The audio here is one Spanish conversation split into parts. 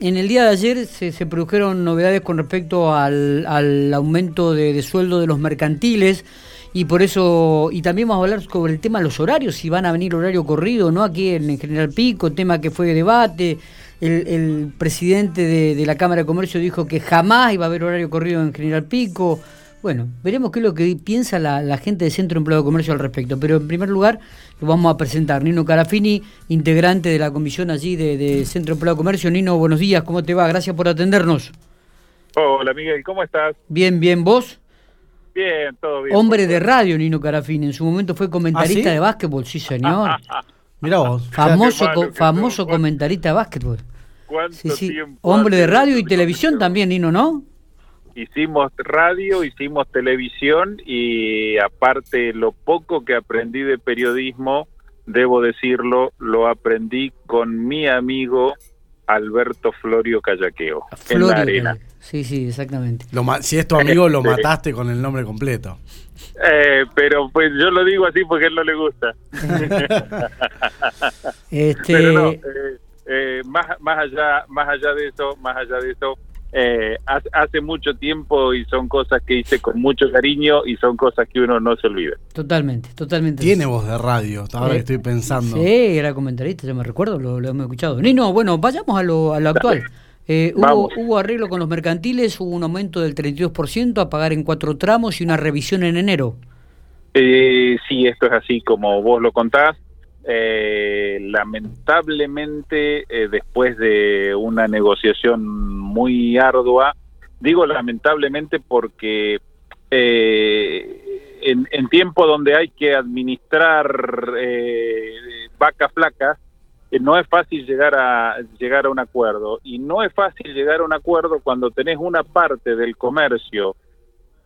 En el día de ayer se, se produjeron novedades con respecto al, aumento de, sueldo de los mercantiles y por eso, y también vamos a hablar sobre el tema de los horarios, si van a venir horario corrido, ¿no? Aquí en, General Pico, tema que fue de debate. El, el presidente de, de, la Cámara de Comercio dijo que jamás iba a haber horario corrido en General Pico. Bueno, veremos qué es lo que piensa la, la gente de Centro Empleo de Comercio al respecto. Pero en primer lugar, lo vamos a presentar. Nino Carafini, integrante de la comisión allí de, de Centro Empleo de Comercio. Nino, buenos días, ¿cómo te va? Gracias por atendernos. Hola Miguel, ¿cómo estás? Bien, bien, ¿vos? Bien, todo bien. Hombre de radio, Nino Carafini. En su momento fue comentarista ¿Ah, sí? de básquetbol, sí, señor. Mirá vos. famoso malo co- famoso comentarista de básquetbol. ¿Cuánto Sí, sí. tiempo Hombre de radio y televisión también, Nino, ¿no? Hicimos radio, hicimos televisión y aparte lo poco que aprendí de periodismo, debo decirlo, lo aprendí con mi amigo Alberto Florio Callaqueo en Florio, la arena. Sí, sí, exactamente. Lo ma- si es tu amigo, lo mataste con el nombre completo. Eh, pero pues yo lo digo así porque a él no le gusta. Este, Pero no, eh, eh, más, más allá, más allá de eso, más allá de eso, eh, hace, hace mucho tiempo y son cosas que hice con mucho cariño y son cosas que uno no se olvida. Totalmente, totalmente. Tiene voz de radio, ahora Eh, estoy pensando. Sí, era comentarista, yo me recuerdo, lo, lo hemos escuchado. Nino, bueno, vayamos a lo, a lo actual. Eh, hubo, hubo arreglo con los mercantiles, hubo un aumento del 32% a pagar en cuatro tramos y una revisión en enero. Eh, sí, esto es así como vos lo contás. Eh, lamentablemente, eh, después de una negociación muy ardua, digo lamentablemente porque eh, en, en tiempo donde hay que administrar eh, vacas flacas, eh, no es fácil llegar a llegar a un acuerdo. Y no es fácil llegar a un acuerdo cuando tenés una parte del comercio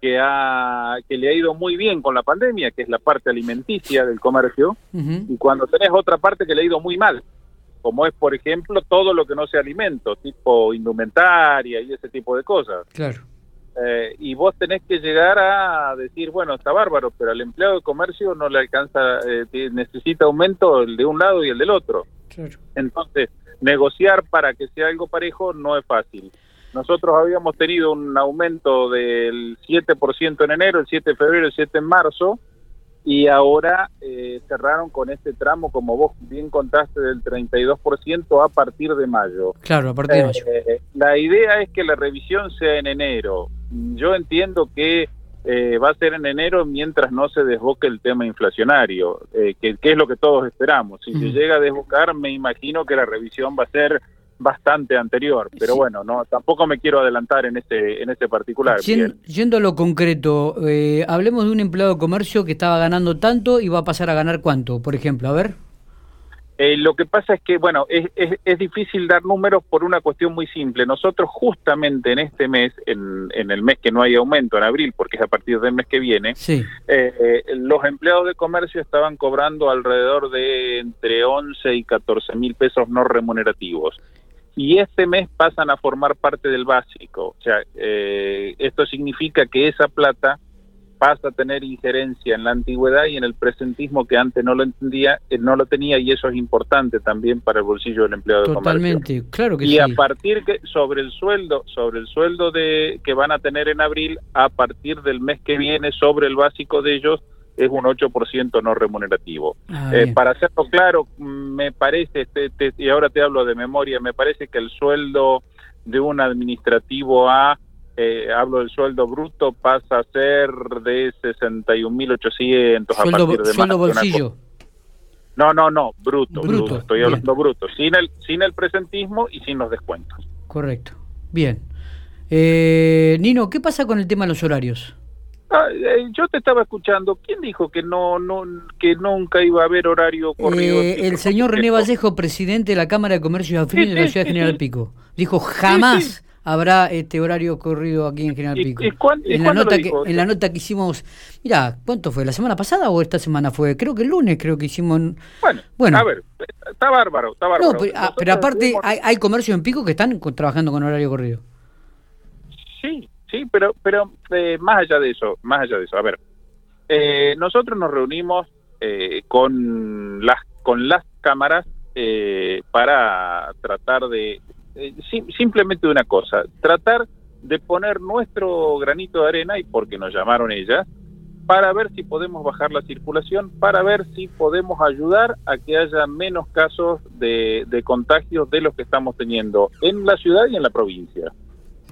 que ha que le ha ido muy bien con la pandemia, que es la parte alimenticia del comercio, y cuando tenés otra parte que le ha ido muy mal, como es por ejemplo todo lo que no sea alimento, tipo indumentaria y ese tipo de cosas. Claro. Eh, y vos tenés que llegar a decir, bueno, está bárbaro, pero al empleado de comercio no le alcanza, eh, necesita aumento el de un lado y el del otro. Claro. Entonces, negociar para que sea algo parejo no es fácil. Nosotros habíamos tenido un aumento del 7% en enero, el 7 de febrero, el 7 en marzo, y ahora eh, cerraron con este tramo, como vos bien contaste, del 32% a partir de mayo. Claro, a partir de mayo. Eh, la idea es que la revisión sea en enero. Yo entiendo que eh, va a ser en enero mientras no se desboque el tema inflacionario, eh, que, que es lo que todos esperamos. Si se Ujú. llega a desbocar, me imagino que la revisión va a ser bastante anterior, pero Sí. bueno, no tampoco me quiero adelantar en ese en ese particular. Yen- yendo a lo concreto, eh, hablemos de un empleado de comercio que estaba ganando tanto y va a pasar a ganar cuánto, por ejemplo, a ver. Eh, lo que pasa es que, bueno, es, es, es difícil dar números por una cuestión muy simple. Nosotros justamente en este mes, en, en el mes que no hay aumento, en abril, porque es a partir del mes que viene, Sí, eh, eh, los empleados de comercio estaban cobrando alrededor de entre 11 y 14 mil pesos no remunerativos. Y este mes pasan a formar parte del básico. O sea, eh, esto significa que esa plata pasa a tener injerencia en la antigüedad y en el presentismo que antes no lo entendía, eh, no lo tenía y eso es importante también para el bolsillo del empleado de comercio totalmente, claro que y sí. a partir que sobre el sueldo sobre el sueldo de que van a tener en abril a partir del mes que viene sobre el básico de ellos es un 8% no remunerativo. Ah, Eh, bien. para hacerlo claro, me parece, te- te- y ahora te hablo de memoria, me parece que el sueldo de un administrativo A, eh, hablo del sueldo bruto, pasa a ser de 61.800 a partir de sueldo bolsillo. No, no, no, bruto, Bruto, bruto, estoy bien. hablando bruto, sin el, sin el presentismo y sin los descuentos. Correcto. Bien. Eh, Nino, ¿qué pasa con el tema de los horarios? Ah, eh, yo te estaba escuchando. ¿Quién dijo que no, no, que nunca iba a haber horario corrido? Eh, el señor René Vallejo, presidente de la Cámara de Comercio y Afines Sí, de la Ciudad sí, General sí. Pico, dijo jamás habrá este horario corrido aquí en General ¿Y- Pico. y cuán- y en la nota que en la nota que hicimos, mira, ¿cuánto fue? ¿La semana pasada o esta semana fue? Creo que el lunes creo que hicimos. en- Bueno, Bueno. a ver, está bárbaro, está bárbaro. No, pero, ah, pero aparte hay, hay comercios en Pico que están trabajando con horario corrido. Sí, sí, pero, pero eh, más allá de eso, más allá de eso, a ver, eh, nosotros nos reunimos eh, con las con las cámaras eh, para tratar de eh, sim- simplemente una cosa, tratar de poner nuestro granito de arena, y porque nos llamaron ellas, para ver si podemos bajar la circulación, para ver si podemos ayudar a que haya menos casos de, de contagios de los que estamos teniendo en la ciudad y en la provincia.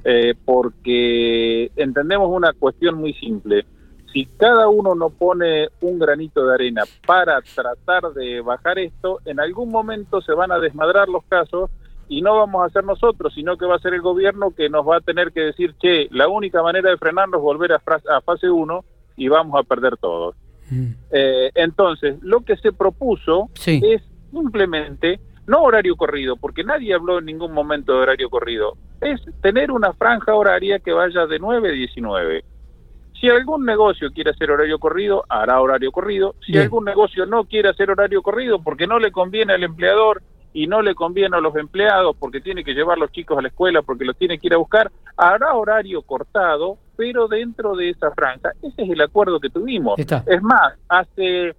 Eh, porque entendemos una cuestión muy simple. Si cada uno no pone un granito de arena para tratar de bajar esto, en algún momento se van a desmadrar los casos y no vamos a ser nosotros, sino que va a ser el gobierno que nos va a tener que decir, che, la única manera de frenarnos es volver a, a fase 1 y vamos a perder todos. Mm. Eh, entonces, lo que se propuso Sí. es simplemente, no horario corrido, porque nadie habló en ningún momento de horario corrido, es tener una franja horaria que vaya de 9 a 19. Si algún negocio quiere hacer horario corrido, hará horario corrido. Si Bien. algún negocio no quiere hacer horario corrido porque no le conviene al empleador y no le conviene a los empleados porque tiene que llevar los chicos a la escuela porque los tiene que ir a buscar, hará horario cortado, pero dentro de esa franja. Ese es el acuerdo que tuvimos. Está. Es más, hace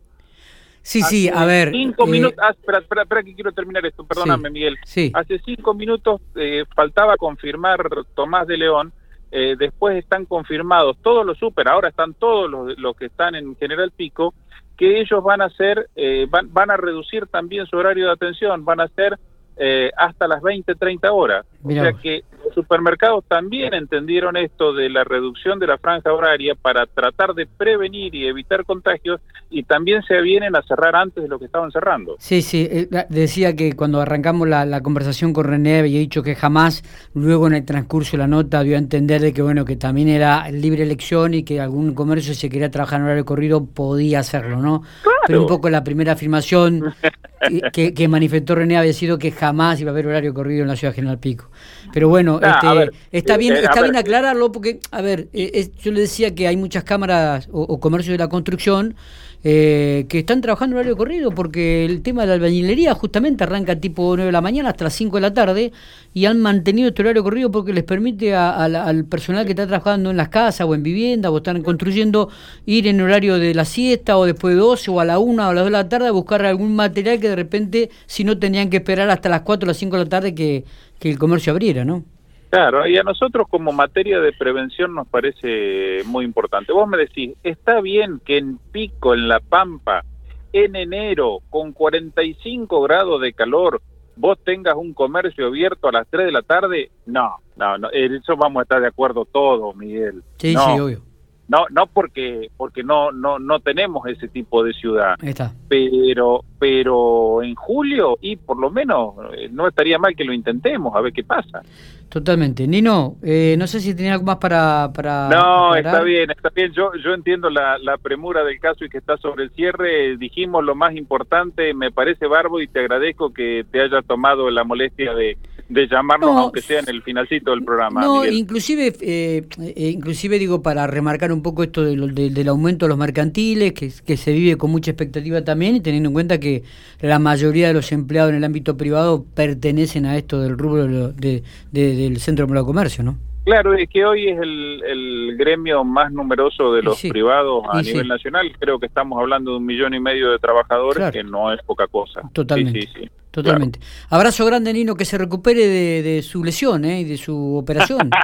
Sí, sí, a ver. Cinco eh, minutos. ah, espera, espera, espera que quiero terminar esto. Perdóname, Sí. Miguel. Sí, Hace cinco minutos eh, faltaba confirmar Tomás de León. eh, después están confirmados todos los super. Ahora están todos los, los que están en General Pico. Que ellos van a hacer, eh, van, van a reducir también su horario de atención. Van a hacer eh, hasta las 20, 30 horas. Mirá o sea que los supermercados también entendieron esto de la reducción de la franja horaria para tratar de prevenir y evitar contagios y también se vienen a cerrar antes de lo que estaban cerrando. Sí, sí, eh, decía que cuando arrancamos la, la conversación con René había dicho que jamás, luego en el transcurso de la nota dio a entender de que bueno que también era libre elección y que algún comercio si quería trabajar en horario corrido podía hacerlo, ¿no? Pero un poco la primera afirmación que, que- manifestó René había sido que jamás iba a haber horario corrido en la ciudad de General Pico. Pero bueno, este, ver, está eh, bien, eh, a está ver. bien aclararlo porque, a ver, eh, es- yo le decía que hay muchas cámaras o, o comercios de la construcción eh, que están trabajando en horario corrido porque el tema de la albañilería justamente arranca tipo 9 de la mañana hasta las 5 de la tarde y han mantenido este horario corrido porque les permite al personal que está trabajando en las casas o en viviendas o están construyendo ir en horario de la siesta o después de 12 o a la 1 o a las 2 de la tarde a buscar algún material que de repente si no tenían que esperar hasta las 4 o las 5 de la tarde que, que el comercio abriera, ¿no? Claro, y a nosotros como materia de prevención nos parece muy importante. Vos me decís, está bien que en Pico, en La Pampa, en enero, con 45 grados de calor, vos tengas un comercio abierto a las 3 de la tarde. No, no, no, en eso vamos a estar de acuerdo todos, Miguel. Sí, no, sí, obvio. No, no porque porque no no no tenemos ese tipo de ciudad, está. pero pero en julio y por lo menos eh, no estaría mal que lo intentemos a ver qué pasa. Totalmente. Nino, eh, no sé si tenía algo más para... para No, aclarar. está bien, está bien. Yo, yo entiendo la, la premura del caso y que está sobre el cierre. Dijimos lo más importante, me parece barbo y te agradezco que te hayas tomado la molestia de, de llamarnos, No, aunque sea en el finalcito del programa. No, Miguel. inclusive, eh, eh, inclusive digo para remarcar un poco esto de lo- de- del aumento de los mercantiles, que, que se vive con mucha expectativa también, y teniendo en cuenta que la mayoría de los empleados en el ámbito privado pertenecen a esto del rubro de- del centro de comercio, ¿no? Claro, es que hoy es el, el gremio más numeroso de los sí, privados a nivel sí. nacional. Creo que estamos hablando de un millón y medio de trabajadores, Claro. que no es poca cosa. Totalmente. Sí. Totalmente. Abrazo grande, Nino, que se recupere de, de su lesión ¿eh? y de su operación.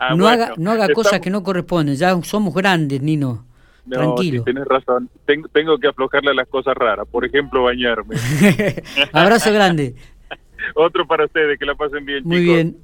No, bueno, haga, no haga cosas que no corresponden, ya somos grandes, Nino. No, Tranquilo. tenés razón. Tengo, tengo que aflojarle las cosas raras. Por ejemplo, bañarme. Abrazo grande. Otro para ustedes, que la pasen bien, Muy chicos. bien.